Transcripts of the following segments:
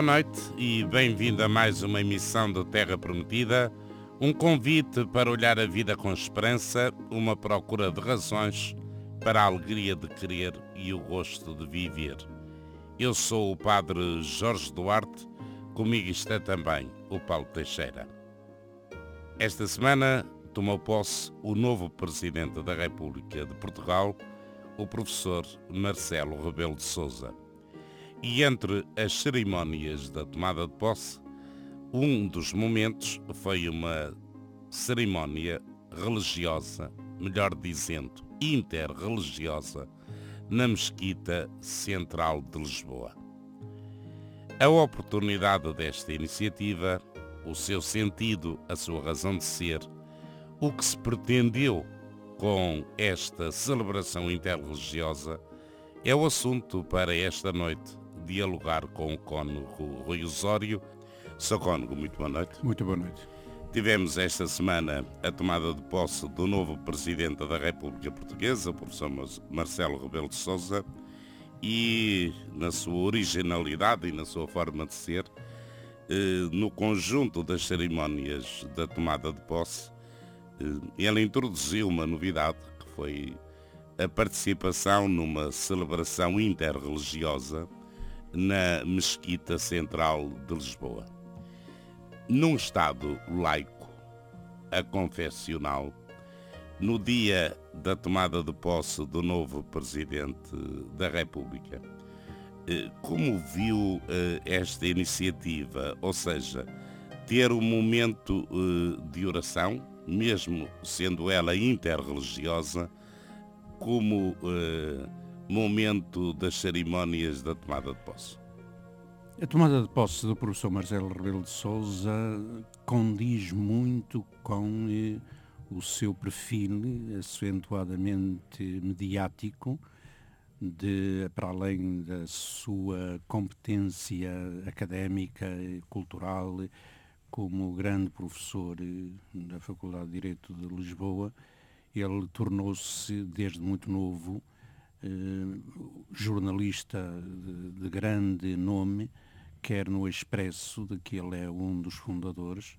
Boa noite e bem-vindo a mais uma emissão do Terra Prometida, um convite para olhar a vida com esperança, uma procura de razões para a alegria de querer e o gosto de viver. Eu sou o Padre Jorge Duarte, comigo está também o Paulo Teixeira. Esta semana tomou posse o novo Presidente da República de Portugal, o professor Marcelo Rebelo de Sousa. E entre as cerimónias da tomada de posse, um dos momentos foi uma cerimónia religiosa, melhor dizendo, interreligiosa, na Mesquita Central de Lisboa. A oportunidade desta iniciativa, o seu sentido, a sua razão de ser, o que se pretendeu com esta celebração interreligiosa é o assunto para esta noite dialogar com o cônego Rui Osório. Sou cônego, muito boa noite. Muito boa noite. Tivemos esta semana a tomada de posse do novo Presidente da República Portuguesa, o professor Marcelo Rebelo de Sousa, e na sua originalidade e na sua forma de ser, eh, no conjunto das cerimónias da tomada de posse, eh, ele introduziu uma novidade, que foi a participação numa celebração interreligiosa na Mesquita Central de Lisboa. Num Estado laico, aconfessional, no dia da tomada de posse do novo Presidente da República, eh, como viu eh, esta iniciativa, ou seja, ter um momento eh, de oração, mesmo sendo ela interreligiosa, como momento das cerimónias da tomada de posse? A tomada de posse do professor Marcelo Rebelo de Sousa condiz muito com eh, o seu perfil acentuadamente mediático, de, para além da sua competência académica e cultural como grande professor eh, da Faculdade de Direito de Lisboa, ele tornou-se desde muito novo jornalista de, de, grande nome, quer no Expresso, de que ele é um dos fundadores,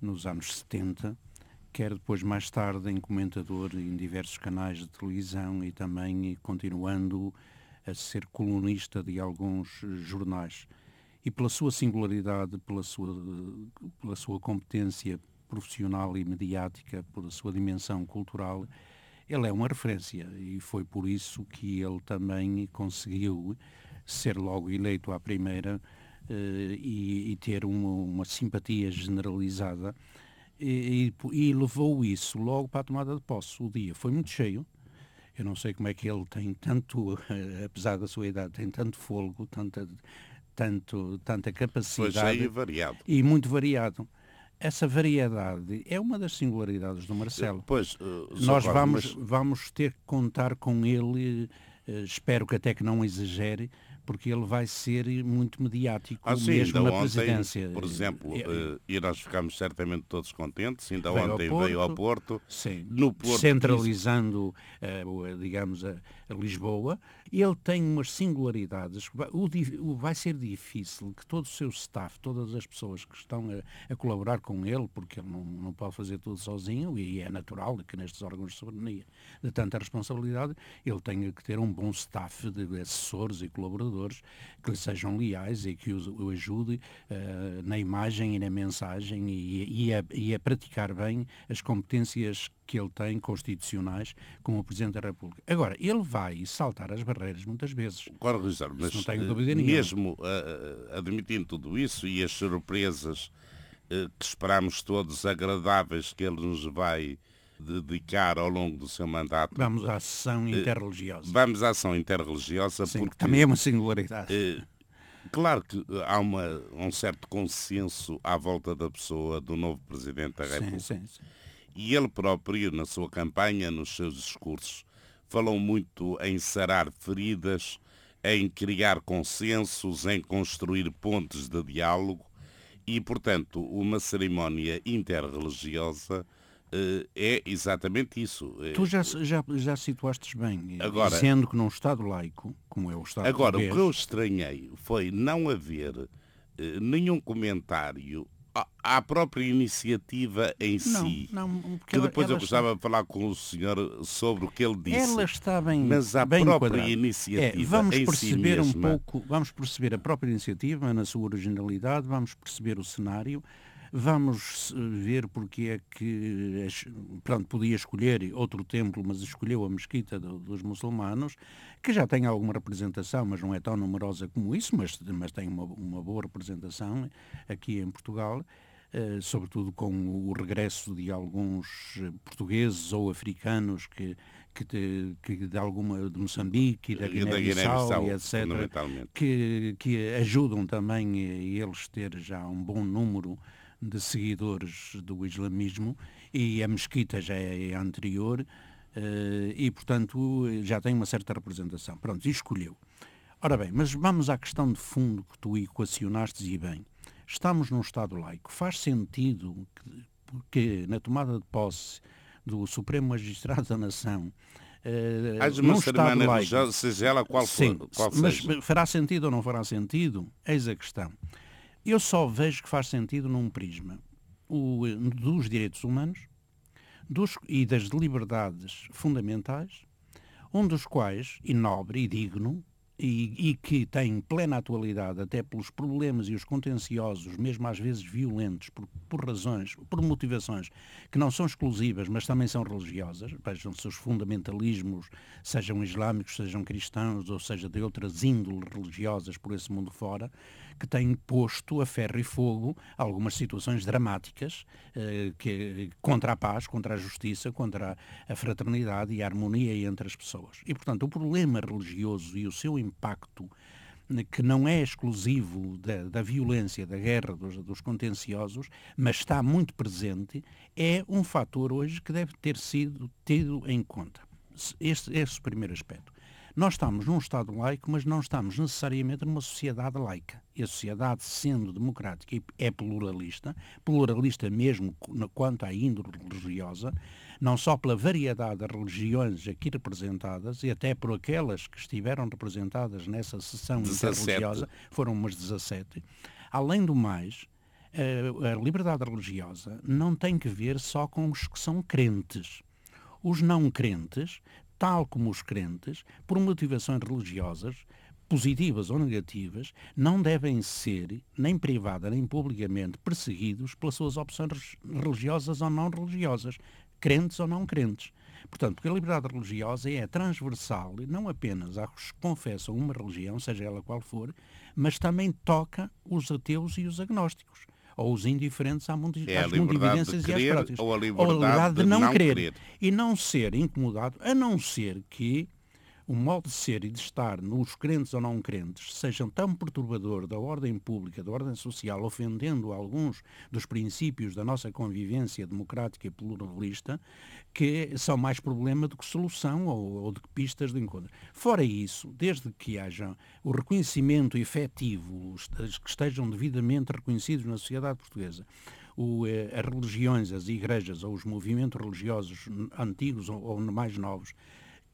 nos anos 70, quer depois mais tarde em comentador em diversos canais de televisão e também continuando a ser colunista de alguns jornais. E pela sua singularidade, pela sua, pela sua competência profissional e mediática, pela sua dimensão cultural, ele é uma referência e foi por isso que ele também conseguiu ser logo eleito à primeira uh, e, e, ter uma, uma simpatia generalizada e, e, e, levou isso logo para a tomada de posse. O dia foi muito cheio. Eu não sei como é que ele tem tanto, apesar da sua idade, tem tanto fôlego, tanta, tanto, tanta capacidade. Foi cheio e variado. E muito variado essa variedade é uma das singularidades do Marcelo. Pois, uh, Nós vamos, mas... vamos ter que contar com ele, uh, espero que até que não exagere, porque ele vai ser muito mediático ah, sim, mesmo na ontem, presidência. Por exemplo, uh, e nós ficámos certamente todos contentes, ainda veio ontem ao veio ao Porto, sim, no Porto centralizando, uh, digamos, a, a, Lisboa. Ele tem umas singularidades. O, o, vai ser difícil que todo o seu staff, todas as pessoas que estão a, a colaborar com ele, porque ele não, não pode fazer tudo sozinho, e é natural que nestes órgãos de soberania de tanta responsabilidade, ele tenha que ter um bom staff de assessores e colaboradores que lhe sejam leais e que o, o ajude uh, na imagem e na mensagem e, e, a, e a praticar bem as competências que ele tem constitucionais como Presidente da República. Agora, ele vai saltar as barreiras muitas vezes. Claro, Rizar, mas não tenho dúvida eh, mesmo uh, admitindo tudo isso e as surpresas uh, que esperamos todos agradáveis que ele nos vai dedicar ao longo do seu mandato. Vamos à sessão eh, interreligiosa. Vamos à ação interreligiosa Sim, porque... Também é uma singularidade. Eh, claro que há uma, um certo consenso à volta da pessoa do novo Presidente da República. Sim, sim. E ele próprio, na sua campanha, nos seus discursos, falou muito em sarar feridas, em criar consensos, em construir pontes de diálogo e, portanto, uma cerimónia interreligiosa eh, é exatamente isso. Eh, tu já, já, já situaste bem, agora, dizendo que num Estado laico, como é o Estado Agora, português... o que eu estranhei foi não haver eh, nenhum comentário à própria iniciativa em não, si. Não, que depois eu gostava está... de falar com o senhor sobre o que ele disse. Ela está bem Mas a bem própria enquadrada. iniciativa é, vamos em perceber si um pouco, vamos perceber a própria iniciativa na sua originalidade, vamos perceber o cenário, vamos ver porque é que pronto, podia escolher outro templo, mas escolheu a mesquita do, dos muçulmanos, que já tem alguma representação, mas não é tão numerosa como isso, mas, mas tem uma, uma boa representação aqui em Portugal. Uh, sobretudo com o regresso de alguns portugueses ou africanos que, que, de, que de alguma de Moçambique e da Guiné-Bissau, Guiné etc., que, que ajudam também a eles ter já um bom número de seguidores do islamismo e a mesquita já é anterior uh, e, portanto, já tem uma certa representação. Pronto, e escolheu. Ora bem, mas vamos à questão de fundo que tu equacionaste e bem. Estamos num Estado laico. Faz sentido que, que na tomada de posse do Supremo Magistrado da Nação Uh, uma cerimónia seja ela qual Sim, for, qual mas seja. fará sentido ou não fará sentido? Eis a questão. Eu só vejo que faz sentido num prisma. O, dos direitos humanos dos, e das liberdades fundamentais, um dos quais, e nobre e digno, e, e, que tem plena atualidade até pelos problemas e os contenciosos, mesmo às vezes violentos, por, por razões, por motivações que não são exclusivas, mas também são religiosas, vejam-se os fundamentalismos, sejam islâmicos, sejam cristãos, ou seja, de outras índoles religiosas por esse mundo fora, que têm posto a ferro e fogo algumas situações dramáticas eh, que, contra a paz, contra a justiça, contra a fraternidade e a harmonia entre as pessoas. E, portanto, o problema religioso e o seu impacto que não é exclusivo da, da violência, da guerra, dos, dos, contenciosos, mas está muito presente, é um fator hoje que deve ter sido tido em conta. Este, é o primeiro aspecto. Nós estamos num Estado laico, mas não estamos necessariamente numa sociedade laica. E a sociedade, sendo democrática, é pluralista, pluralista mesmo quanto à índole religiosa, não só pela variedade de religiões aqui representadas, e até por aquelas que estiveram representadas nessa sessão interreligiosa, foram umas 17. Além do mais, a liberdade religiosa não tem que ver só com os que são crentes. Os não crentes tal como os crentes, por motivações religiosas, positivas ou negativas, não devem ser, nem privada nem publicamente, perseguidos pelas suas opções religiosas ou não religiosas, crentes ou não crentes. Portanto, porque a liberdade religiosa é transversal, não apenas aos que confessam uma religião, seja ela qual for, mas também toca os ateus e os agnósticos ou os indiferentes à mundi é às e às práticas. Ou a liberdade, ou a liberdade de, de, não, não querer. querer. E não ser incomodado, a não ser que o modo de ser e de estar nos crentes ou não crentes sejam tão perturbador da ordem pública, da ordem social, ofendendo alguns dos princípios da nossa convivência democrática e pluralista, que são mais problema do que solução ou, ou de que pistas de encontro. Fora isso, desde que haja o reconhecimento efetivo, que estejam devidamente reconhecidos na sociedade portuguesa, o, eh, as religiões, as igrejas ou os movimentos religiosos antigos ou, ou mais novos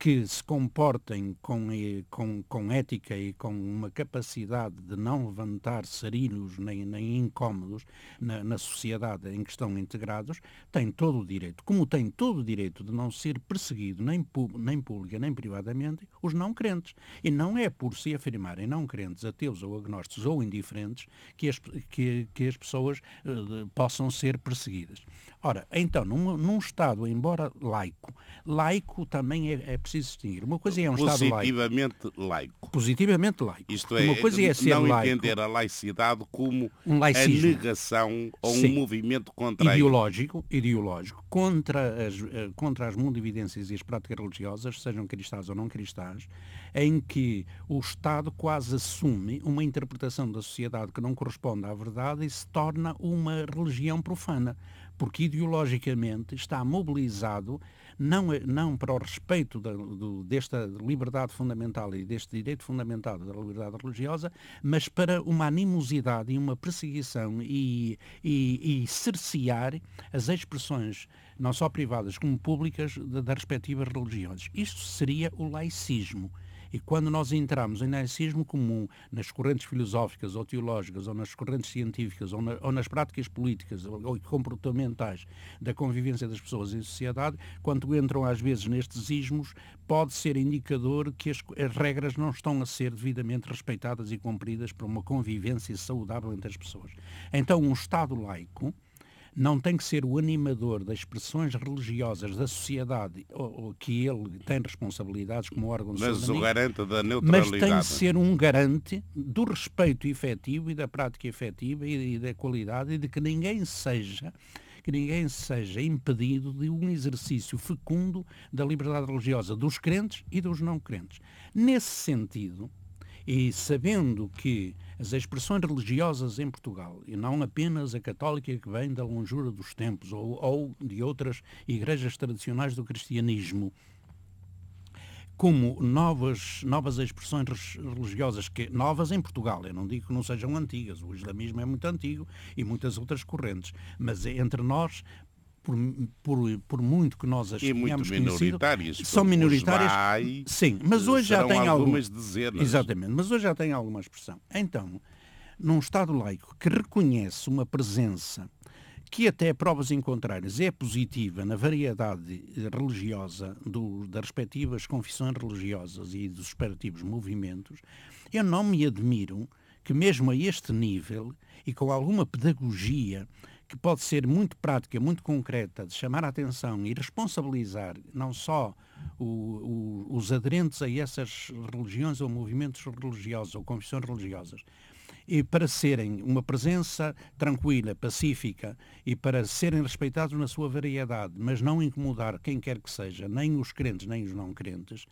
que se comportem com, com, com ética e com uma capacidade de não levantar sarilhos nem, nem incómodos na, na sociedade em que estão integrados, têm todo o direito, como têm todo o direito de não ser perseguido nem, nem pública nem privadamente os não crentes. E não é por se afirmarem não crentes, ateus ou agnósticos ou indiferentes que as, que, que as pessoas uh, possam ser perseguidas. Ora, então, num, num Estado, embora laico, laico também é, é preciso distinguir. Uma coisa é um Estado laico. Positivamente laico. Positivamente laico. Isto é, uma coisa é ser não laico, entender a laicidade como um a negação ou Sim. um movimento contra ideológico, ideológico contra as, eh, contra as mundividências e as práticas religiosas, sejam cristãs ou não cristãs, em que o Estado quase assume uma interpretação da sociedade que não corresponde à verdade e se torna uma religião profana porque ideologicamente está mobilizado não, não para o respeito da, do, desta liberdade fundamental e deste direito fundamental da liberdade religiosa, mas para uma animosidade e uma perseguição e, e, e cercear as expressões, não só privadas como públicas, das respectivas religiões. Isto seria o laicismo. E quando nós entramos em laicismo comum nas correntes filosóficas ou teológicas ou nas correntes científicas ou, na, ou nas práticas políticas ou, comportamentais da convivência das pessoas em sociedade, quando entram às vezes nestes ismos, pode ser indicador que as, as regras não estão a ser devidamente respeitadas e cumpridas para uma convivência saudável entre as pessoas. Então, um Estado laico não tem que ser o animador das expressões religiosas da sociedade ou, ou que ele tem responsabilidades como órgão de Mas o garante da neutralidade. Mas tem que ser um garante do respeito efetivo e da prática efetiva e, e da qualidade e de que ninguém seja que ninguém seja impedido de um exercício fecundo da liberdade religiosa dos crentes e dos não crentes. Nesse sentido, e sabendo que as expressões religiosas em Portugal, e não apenas a católica que vem da longura dos tempos ou, ou de outras igrejas tradicionais do cristianismo, como novas, novas expressões religiosas, que, novas em Portugal, eu não digo que não sejam antigas, o islamismo é muito antigo e muitas outras correntes, mas entre nós por, por, por muito que nós as e tenhamos minoritárias, são minoritárias. Vai, sim, mas hoje já tem algumas algum, dezenas. Exatamente, mas hoje já tem alguma expressão. Então, num Estado laico que reconhece uma presença que até provas em contrárias é positiva na variedade religiosa do, das respectivas confissões religiosas e dos respectivos movimentos, eu não me admiro que mesmo a este nível e com alguma pedagogia que pode ser muito prática, muito concreta, de chamar a atenção e responsabilizar não só o, o, os aderentes a essas religiões ou movimentos religiosos ou confissões religiosas, e para serem uma presença tranquila, pacífica e para serem respeitados na sua variedade, mas não incomodar quem quer que seja, nem os crentes nem os não crentes,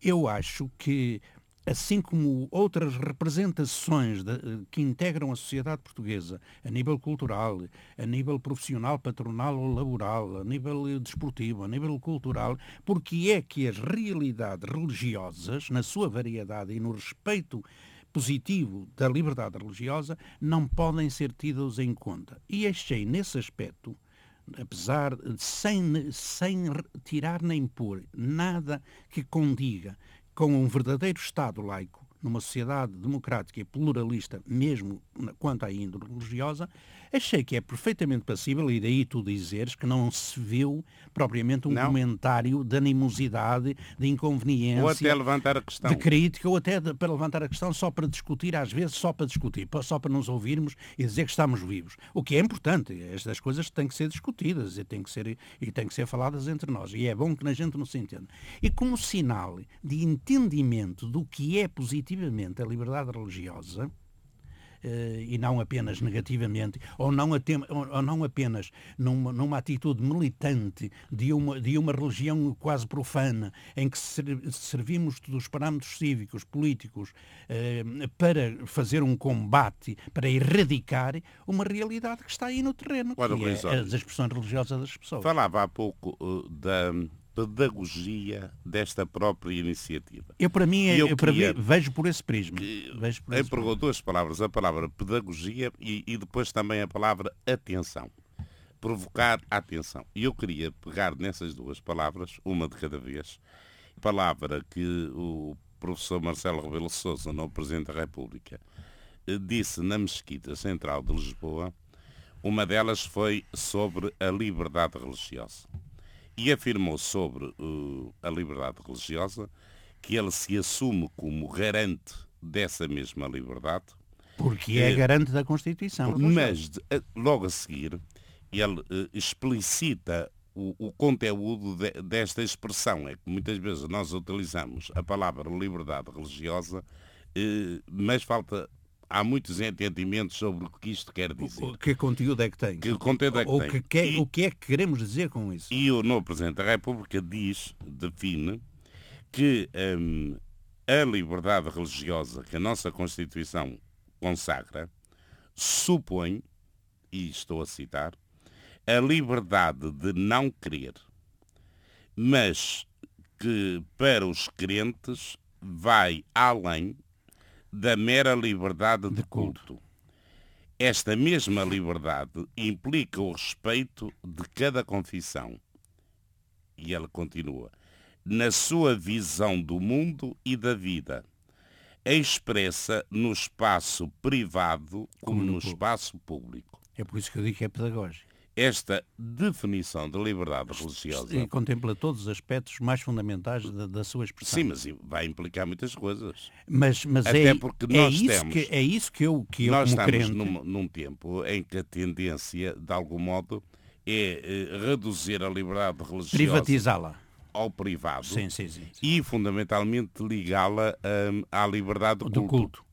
eu acho que assim como outras representações de, que integram a sociedade portuguesa, a nível cultural, a nível profissional, patronal ou laboral, a nível desportivo, a nível cultural, porque é que as realidades religiosas, na sua variedade e no respeito positivo da liberdade religiosa, não podem ser tidas em conta. E achei nesse aspecto apesar de sem, sem tirar nem pôr nada que condiga com um verdadeiro Estado laico, numa sociedade democrática e pluralista, mesmo quanto à índole religiosa, achei que é perfeitamente passível, e daí tu dizeres que não se viu propriamente um não. comentário de animosidade, de inconveniência. Ou até levantar a questão. De crítica, ou até de, para levantar a questão só para discutir, às vezes só para discutir, só para nos ouvirmos e dizer que estamos vivos. O que é importante, estas coisas têm que ser discutidas e têm que ser, e têm que ser faladas entre nós. E é bom que a gente não se entenda. E como sinal de entendimento do que é positivamente a liberdade religiosa, e não apenas negativamente, ou não, ou não apenas numa, numa atitude militante de uma, de uma religião quase profana, em que servimos dos parâmetros cívicos, políticos, eh, para fazer um combate, para erradicar uma realidade que está aí no terreno, que é as expressões religiosas das pessoas. Falava há pouco uh, da pedagogia desta própria iniciativa. Eu, para mim, é, eu, eu para mim, vejo por esse prisma. Vejo por esse prisma. duas palavras, a palavra pedagogia e, e depois também a palavra atenção. Provocar atenção. E eu queria pegar nessas duas palavras, uma de cada vez, palavra que o professor Marcelo Rebelo Sousa, no Presidente da República, eh, disse na Mesquita Central de Lisboa, uma delas foi sobre a liberdade religiosa e afirmou sobre uh, a liberdade religiosa que ele se assume como garante dessa mesma liberdade. Porque é uh, garante da Constituição. Mas, uh, logo a seguir, ele explicita o, o conteúdo de, desta expressão. É que muitas vezes nós utilizamos a palavra liberdade religiosa, mas falta há muitos entendimentos sobre o que isto quer dizer. O, que conteúdo é que tem? Que conteúdo é que Ou tem? Que quer, e, o que é que queremos dizer com isso? E o novo Presidente da República diz, define, que hum, a liberdade religiosa que a nossa Constituição consagra supõe, e estou a citar, a liberdade de não crer, mas que para os crentes vai além da mera liberdade de culto. Esta mesma liberdade implica o respeito de cada confissão. E ela continua. na sua visão do mundo e da vida, expressa no espaço privado como, como no, no espaço público. É por isso que eu digo que é pedagógico. Esta definição de liberdade religiosa... E contempla todos os aspectos mais fundamentais da, da sua expressão. Sim, mas vai implicar muitas coisas. Mas, mas Até é, porque é nós é isso temos, que É isso que eu, que nós eu como estamos crente... num, num tempo em que a tendência, de algum modo, é eh, reduzir a liberdade religiosa... Privatizá-la ao privado sim, sim, sim, e fundamentalmente ligá-la um, à liberdade do, do culto.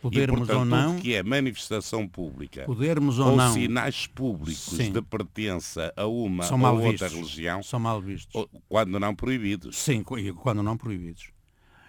Podermos e, portanto, ou não que é manifestação pública podermos ou, ou não. sinais públicos de pertença a uma ou outra vistos. religião são mal vistos. quando não proibidos. Sim quando não proibidos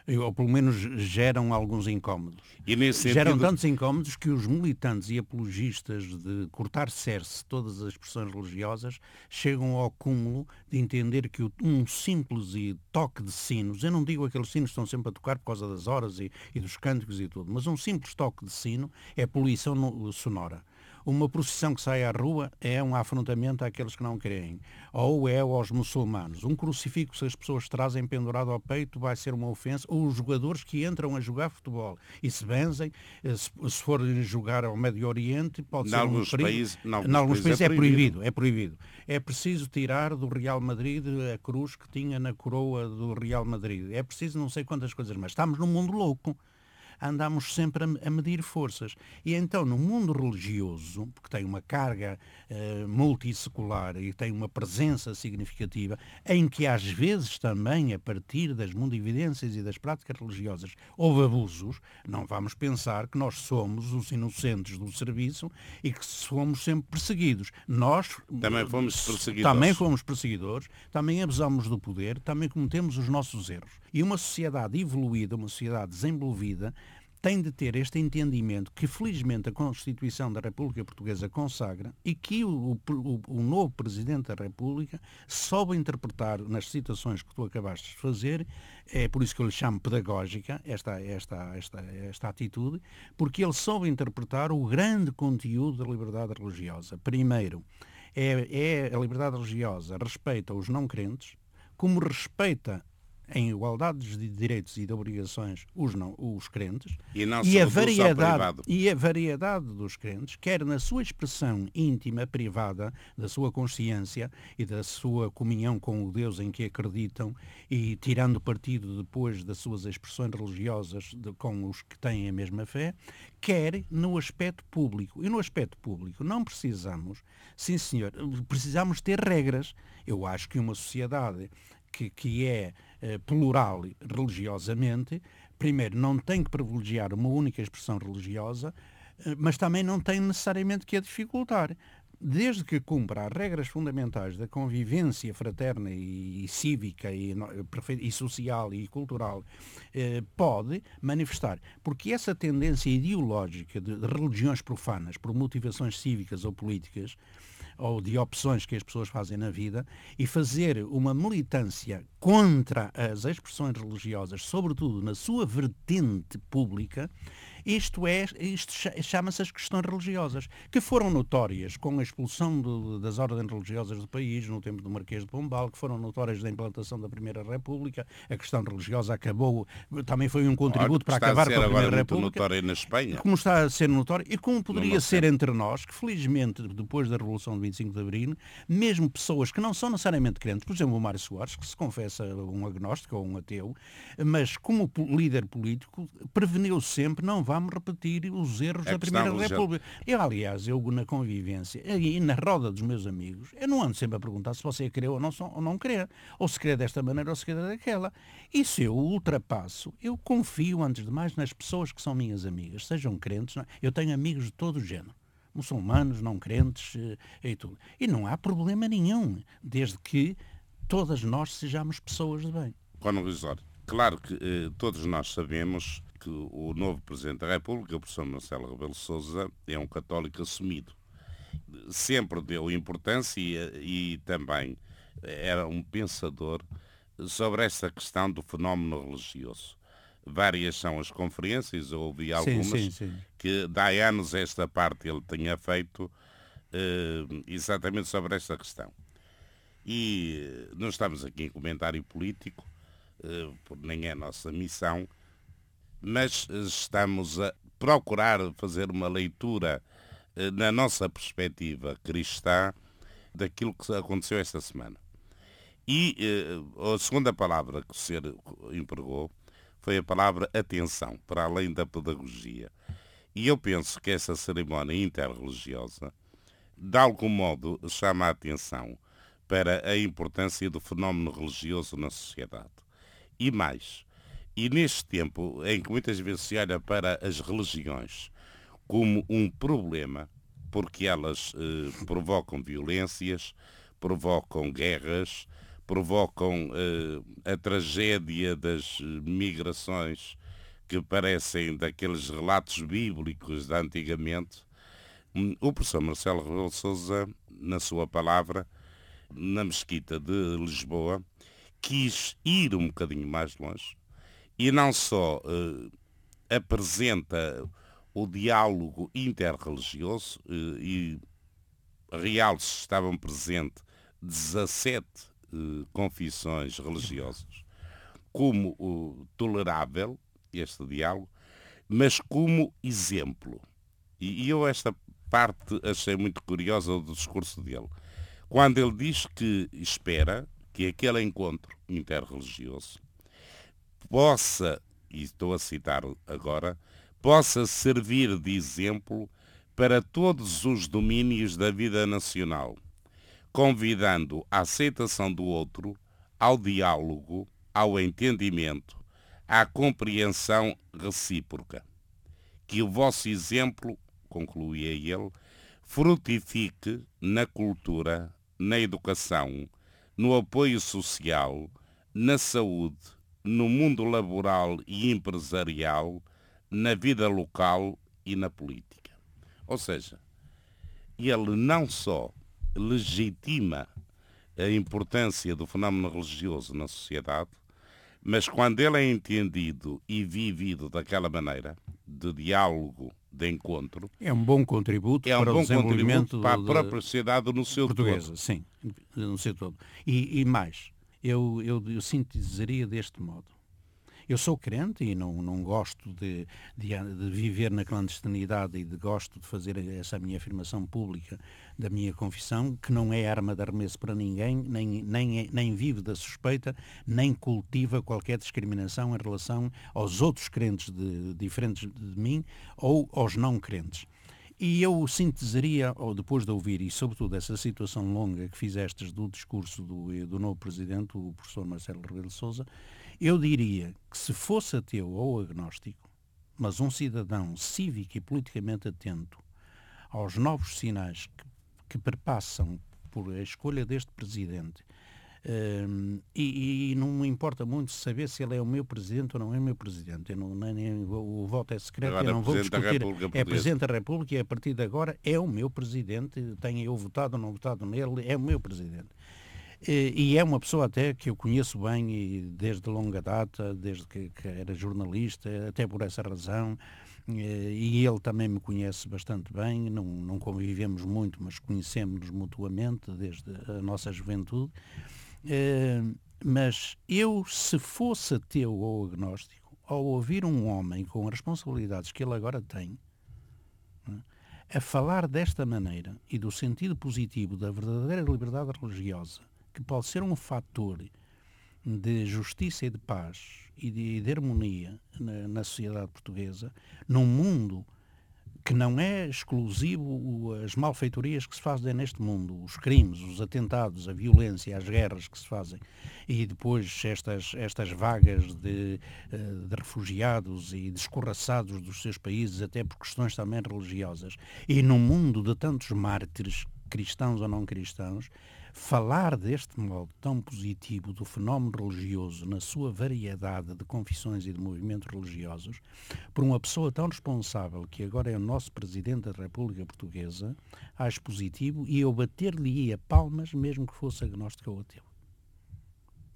ou pelo menos geram alguns incómodos. E nesse sentido... Geram tantos incómodos que os militantes e apologistas de cortar cerce todas as expressões religiosas chegam ao cúmulo de entender que um simples toque de sinos, eu não digo aqueles sinos que estão sempre a tocar por causa das horas e, e dos cânticos e tudo, mas um simples toque de sino é poluição sonora. Uma procissão que sai à rua é um afrontamento àqueles que não creem. Ou é aos muçulmanos. Um crucifixo que as pessoas trazem pendurado ao peito vai ser uma ofensa. Ou os jogadores que entram a jogar futebol e se benzem, eh, se, forem jogar ao Médio Oriente, pode ser um perigo. Países, em alguns, alguns países, é, é proibido. É proibido. É preciso tirar do Real Madrid a cruz que tinha na coroa do Real Madrid. É preciso não sei quantas coisas, mas estamos num mundo louco andamos sempre a, medir forças. E então, no mundo religioso, porque tem uma carga uh, multissecular e tem uma presença significativa, em que às vezes também, a partir das mundividências e das práticas religiosas, houve abusos, não vamos pensar que nós somos os inocentes do serviço e que somos sempre perseguidos. Nós também fomos perseguidores. Também fomos perseguidores, também abusamos do poder, também cometemos os nossos erros. E uma sociedade evoluída, uma sociedade desenvolvida, tem de ter este entendimento que, felizmente, a Constituição da República Portuguesa consagra e que o, o, o, novo Presidente da República soube interpretar nas situações que tu acabaste de fazer, é por isso que eu lhe chamo pedagógica, esta, esta, esta, esta atitude, porque ele soube interpretar o grande conteúdo da liberdade religiosa. Primeiro, é, é a liberdade religiosa respeita os não crentes, como respeita em igualdade de direitos e de obrigações os, não, os crentes e, e a variedade e a variedade dos crentes, quer na sua expressão íntima, privada, da sua consciência e da sua comunhão com o Deus em que acreditam e tirando partido depois das suas expressões religiosas de, com os que têm a mesma fé, quer no aspecto público. E no aspecto público não precisamos, sim senhor, precisamos ter regras. Eu acho que uma sociedade que, que é eh, plural religiosamente, primeiro, não tem que privilegiar uma única expressão religiosa, eh, mas também não tem necessariamente que a dificultar. Desde que cumpra as regras fundamentais da convivência fraterna e, e cívica e, e, social e cultural, eh, pode manifestar. Porque essa tendência ideológica de, de religiões profanas por motivações cívicas ou políticas ou de opções que as pessoas fazem na vida e fazer uma militância contra as expressões religiosas, sobretudo na sua vertente pública, isto é, isto chama-se as questões religiosas, que foram notórias com a expulsão do, das ordens religiosas do país no tempo do Marquês de Pombal, que foram notórias da implantação da Primeira República. A questão religiosa acabou, também foi um contributo para acabar com a Primeira República. notória na Espanha. Como está a ser notório e como poderia ser entre nós, que felizmente depois da Revolução de 25 de Abril, mesmo pessoas que não são necessariamente crentes, por exemplo o Mário Soares, que se confessa um agnóstico ou um ateu, mas como líder político preveniu sempre não vamos repetir os erros é da Primeira República. Eu, aliás, eu na convivência e na roda dos meus amigos, eu não ando sempre a perguntar se você crê ou não, ou não crê, ou se crê desta maneira ou se crê daquela. E se eu ultrapasso, eu confio, antes de mais, nas pessoas que são minhas amigas, sejam crentes, não? É? eu tenho amigos de todo o género muçulmanos, não crentes eh, e tudo. E não há problema nenhum, desde que todas nós sejamos pessoas de bem. Coronel claro que eh, todos nós sabemos que o novo Presidente da República, o professor Marcelo Rebelo Sousa, é um católico assumido. Sempre deu importância e, e também era um pensador sobre essa questão do fenómeno religioso. Várias são as conferências, eu ouvi algumas, sim, sim, sim. que há anos esta parte ele tinha feito uh, exatamente sobre esta questão. E não estamos aqui em comentário político, nem é nossa missão, mas estamos a procurar fazer uma leitura na nossa perspectiva cristã daquilo que aconteceu esta semana. E a segunda palavra que o senhor empregou foi a palavra atenção, para além da pedagogia. E eu penso que essa cerimónia interreligiosa, de algum modo, chama a atenção para a importância do fenómeno religioso na sociedade. E mais, e neste tempo em que muitas vezes se olha para as religiões como um problema, porque elas eh, provocam violências, provocam guerras, provocam eh, a tragédia das migrações que parecem daqueles relatos bíblicos de antigamente, hum, o professor Marcelo Rebelo Souza, na sua palavra, na mesquita de Lisboa, quis ir um bocadinho mais longe e não só eh, apresenta o diálogo interreligioso eh, e realce estavam presentes 17 eh, confissões religiosas como o tolerável este diálogo, mas como exemplo. E, e eu esta parte achei muito curiosa do discurso dele. Quando ele diz que espera que aquele encontro interreligioso possa, e estou a citar agora, possa servir de exemplo para todos os domínios da vida nacional, convidando à aceitação do outro, ao diálogo, ao entendimento, à compreensão recíproca. Que o vosso exemplo, concluía ele, frutifique na cultura, na educação, no apoio social, na saúde, no mundo laboral e empresarial, na vida local e na política. Ou seja, ele não só legitima a importância do fenómeno religioso na sociedade, mas quando ele é entendido e vivido daquela maneira, de diálogo, de encontro... É um bom contributo é um para bom o desenvolvimento para a própria sociedade no seu portuguesa, todo. sim, no seu todo. E, e mais, eu, eu, eu sintetizaria deste modo. Eu sou crente e não, não gosto de, de, de, viver na clandestinidade e de gosto de fazer essa minha afirmação pública da minha confissão, que não é arma de arremesso para ninguém, nem, nem, nem vive da suspeita, nem cultiva qualquer discriminação em relação aos outros crentes de, diferentes de mim ou aos não crentes. E eu sintetizaria, ou depois de ouvir, e sobretudo essa situação longa que fizestes do discurso do, do novo presidente, o professor Marcelo Rebelo de Sousa, eu diria que se fosse ateu ou agnóstico, mas um cidadão cívico e politicamente atento aos novos sinais que, que perpassam por a escolha deste presidente, e, e, não me importa muito saber se ele é o meu presidente ou não é o meu presidente. Eu não, nem, nem, o voto é secreto, Agora, eu não vou discutir. É Presidente da República e a partir de agora é o meu presidente, tenha eu votado ou não votado nele, é o meu presidente. E é uma pessoa até que eu conheço bem e desde longa data, desde que, que era jornalista, até por essa razão. E ele também me conhece bastante bem, não, não convivemos muito, mas conhecemos-nos mutuamente desde a nossa juventude. Mas eu, se fosse ateu ou agnóstico, ao ouvir um homem com as responsabilidades que ele agora tem, é, a falar desta maneira e do sentido positivo da verdadeira liberdade religiosa, que pode ser um fator de justiça e de paz e de, de harmonia na, na, sociedade portuguesa, num mundo que não é exclusivo as malfeitorias que se fazem neste mundo, os crimes, os atentados, a violência, as guerras que se fazem, e depois estas, estas vagas de, eh, de refugiados e descorraçados dos seus países, até por questões também religiosas, e num mundo de tantos mártires, cristãos ou não cristãos, falar deste modo tão positivo do fenómeno religioso na sua variedade de confissões e de movimentos religiosos, por uma pessoa tão responsável que agora é o nosso Presidente da República Portuguesa, acho positivo e eu bater-lhe-ia palmas mesmo que fosse agnóstico ou ateu.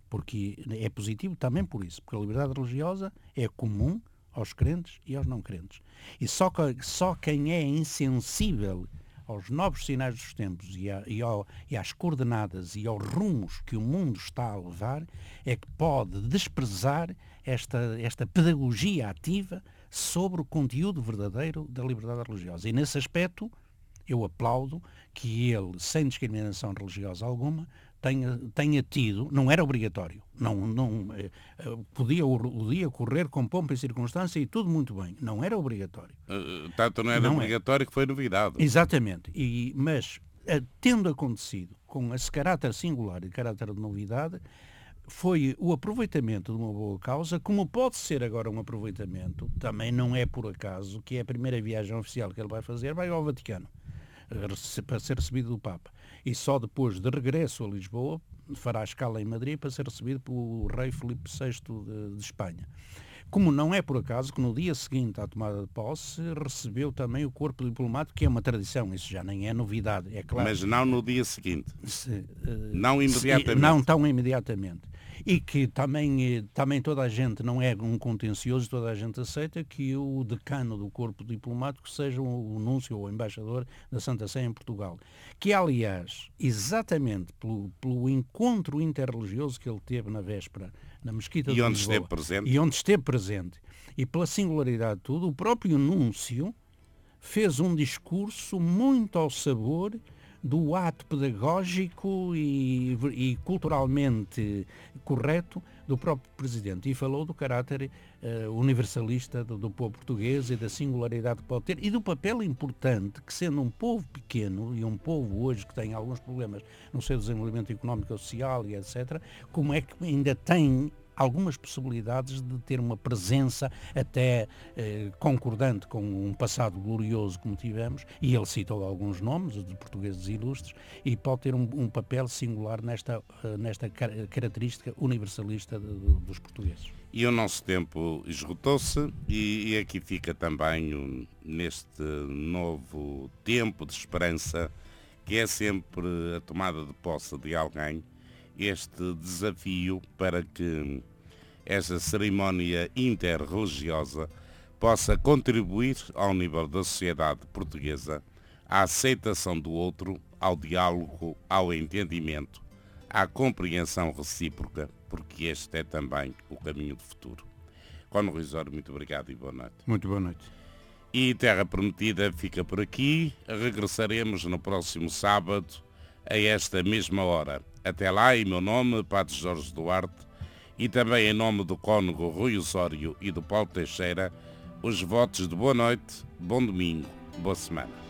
Porque é positivo também por isso, porque a liberdade religiosa é comum aos crentes e aos não crentes. E só, só quem é insensível aos novos sinais dos tempos e, a, e, ao, e, às coordenadas e aos rumos que o mundo está a levar, é que pode desprezar esta, esta pedagogia ativa sobre o conteúdo verdadeiro da liberdade religiosa. E nesse aspecto, eu aplaudo que ele, sem discriminação religiosa alguma, tenha, tenha tido, não era obrigatório, não, não, eh, eh, podia o, o, dia correr com pompa e circunstância e tudo muito bem, não era obrigatório. Uh, tanto não era não obrigatório é. que foi novidade. Exatamente, e, mas tendo acontecido com esse caráter singular e caráter de novidade, foi o aproveitamento de uma boa causa, como pode ser agora um aproveitamento, também não é por acaso, que é a primeira viagem oficial que ele vai fazer, vai ao Vaticano para ser recebido do Papa. E só depois de regresso a Lisboa fará a escala em Madrid para ser recebido pelo rei Filipe VI de, de Espanha. Como não é por acaso que no dia seguinte à tomada de posse recebeu também o corpo diplomático, que é uma tradição, isso já nem é novidade, é claro. Mas não no dia seguinte. Se, uh, não imediatamente. Se, não tão imediatamente e que também, eh, também toda a gente, não é um contencioso, toda a gente aceita que o decano do corpo diplomático seja o núncio ou o embaixador da Santa Sé em Portugal. Que, aliás, exatamente pelo, pelo encontro interreligioso que ele teve na véspera na Mesquita e de onde Lisboa, esteve presente. E onde esteve presente. E pela singularidade de tudo, o próprio núncio fez um discurso muito ao sabor do ato pedagógico e, e, culturalmente correto do próprio Presidente. E falou do caráter uh, universalista do, do, povo português e da singularidade que pode ter e do papel importante que, sendo um povo pequeno e um povo hoje que tem alguns problemas no seu desenvolvimento económico, social e etc., como é que ainda tem algumas possibilidades de ter uma presença até eh, concordante com um passado glorioso como tivemos, e ele citou alguns nomes de portugueses ilustres, e pode ter um, um papel singular nesta, uh, nesta car característica universalista de, de, dos portugueses. E o nosso tempo esgotou-se e, e, aqui fica também um, neste novo tempo de esperança, que é sempre a tomada de posse de alguém, este desafio para que esta cerimónia interreligiosa possa contribuir ao nível da sociedade portuguesa à aceitação do outro, ao diálogo, ao entendimento, à compreensão recíproca, porque este é também o caminho do futuro. Cono Risório, muito obrigado e boa noite. Muito boa noite. E Terra Prometida fica por aqui. Regressaremos no próximo sábado, a esta mesma hora. Até lá, em meu nome, Padre Jorge Duarte, e também em nome do cônego Rui Osório e do Paulo Teixeira, os votos de boa noite, bom domingo, boa semana.